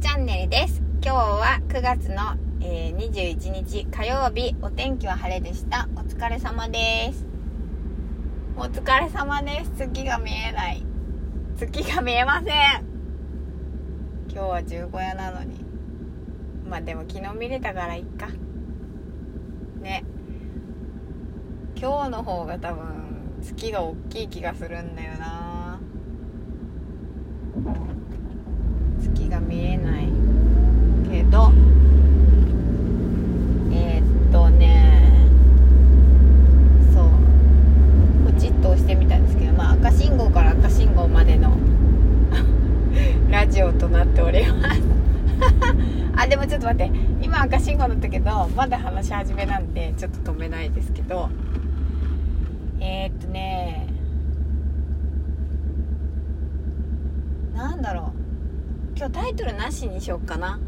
チャンネルです。今日は9月の、えー、21日火曜日お天気は晴れでした。お疲れ様です。お疲れ様です。月が見えない。月が見えません。今日は十五夜なのに。まあでも昨日見れたからいっか。ね。今日の方が多分月が大きい気がするんだよな。月が見えないけどえー、っとねそうポチッと押してみたんですけどまあ赤信号から赤信号までの ラジオとなっております。あでもちょっと待って今赤信号だったけどまだ話し始めなんでちょっと止めないですけどえー、っとねなんだろう。今日タイトルなしにしよっかな。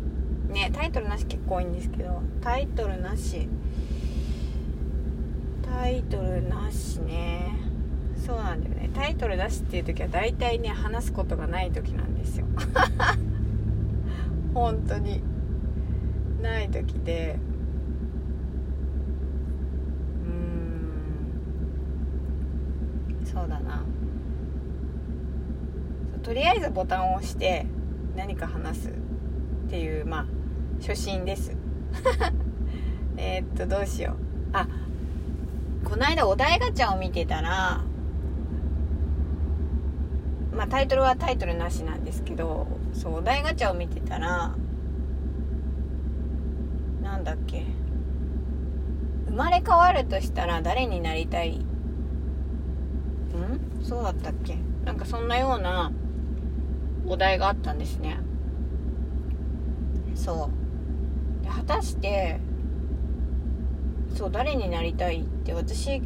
ねタイトルなし結構多いんですけど。タイトルなし。タイトルなしね。そうなんだよね。タイトルなしっていう時は大体ね話すことがない時なんですよ。本当に。ない時で。うん。そうだな。とりあえずボタンを押して。何か話すっていうまあ初心です。えっとどうしよう。あこの間お題ガチャを見てたらまあタイトルはタイトルなしなんですけどそうお題ガチャを見てたらなんだっけ。生まれ変わるとしたら誰になりたい？ん？そうだったっけ？なんかそんなようなお題があったんですね。そう。で果たしてそう誰になりたいって私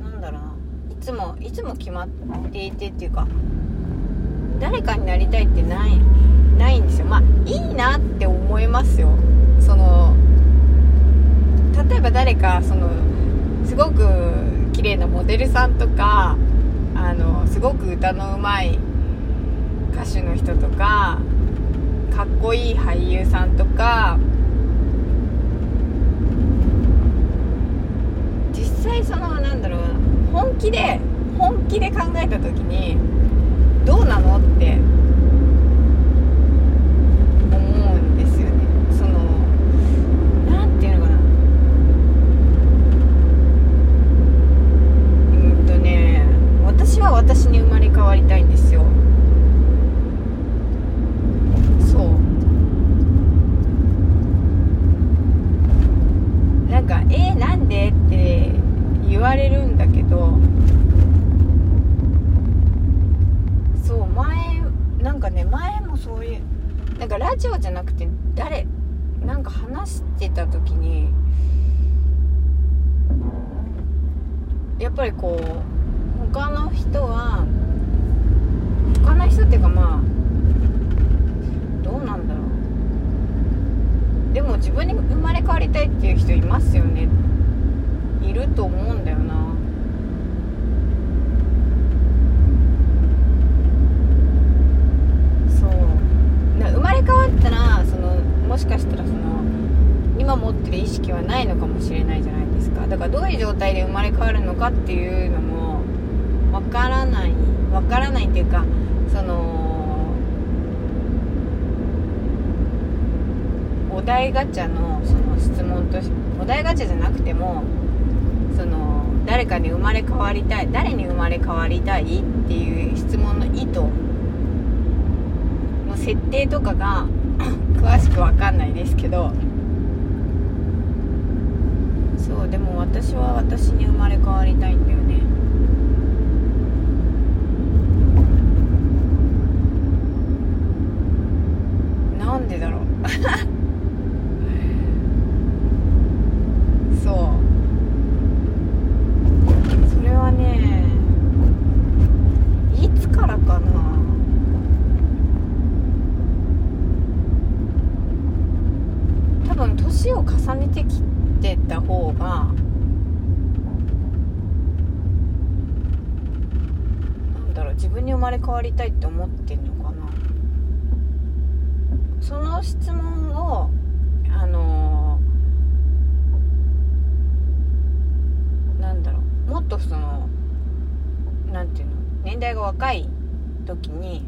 なんだろうな。いつもいつも決まっていてっていうか誰かになりたいってないないんですよ。まあいいなって思いますよ。その例えば誰かそのすごく綺麗なモデルさんとかあのすごく歌のうまい歌手の人とかかっこいい俳優さんとか実際そのなんだろう本気で本気で考えた時にどうなのって思うんですよねそのなんていうのかなうんとね私は私に生まれ変わりたいんですよそうなんか「えー、なんで?」って言われるんだけどそう前なんかね前もそういうなんかラジオじゃなくて誰なんか話してた時にやっぱりこう他の人は他の人っていうかまあどうなんだろう。でも自分に生まれ変わりたいっていう人いますよね。いると思うんだよな。そう。な生まれ変わったらそのもしかしたらその今持ってる意識はないのかもしれないじゃないですか。だからどういう状態で生まれ変わるのかっていうのもわからない。わからないっていうかそのお題ガチャのその質問としお題ガチャじゃなくてもその誰かに生まれ変わりたい誰に生まれ変わりたいっていう質問の意図の設定とかが 詳しく分かんないですけどそうでも私は私に生まれ変わりたいんだよねなんでだろうそうそれはねいつからかな多分年を重ねてきてた方が自分に生まれ変わりたいって思ってんのかな。その質問をあのなんだろう。もっとそのなんていうの。年代が若い時に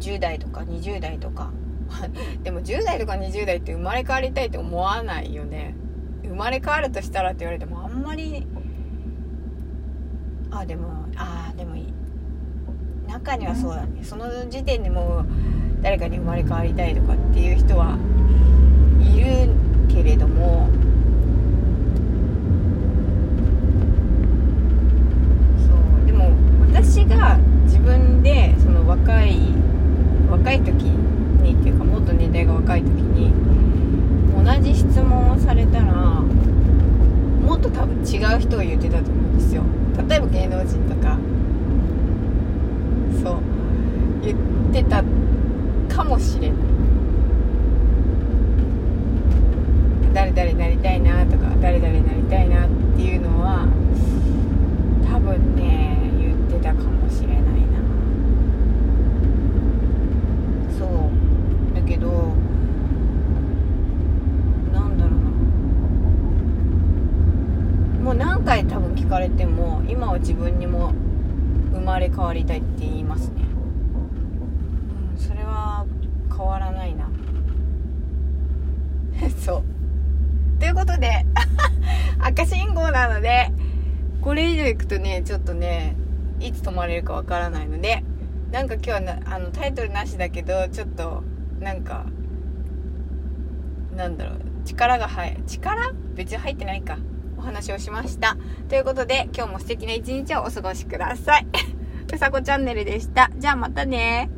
10代とか20代とか。でも10代とか 20代って生まれ変わりたいって思わないよね。生まれ変わるとしたらって言われてもあんまりあでもあでもいい。中にはそうだね。その時点でもう誰かに生まれ変わりたいとかっていう人はいるけれどもそう。でも私が自分でその若い若い時にっていうかもっと年代が若い時に同じ質問をされたらもっと多分違う人を言ってたと思うんですよ。例えば芸能人とか。そう。言ってたかもしれない。誰々になりたいなとか誰々になりたいなっていうのは多分ね言ってたかもしれないなそうだけどなんだろうなもう何回多分聞かれても今は自分にも生まれ変わりたいって言いますね。うんそれは変わらないな。そう。ということで 赤信号なのでこれ以上行くとねちょっとねいつ止まれるかわからないのでなんか今日はなあのタイトルなしだけどちょっとなんかなんだろう力が入力？別に入ってないか。お話をしました。ということで今日も素敵な一日をお過ごしください。うさこチャンネルでした。じゃあまたね。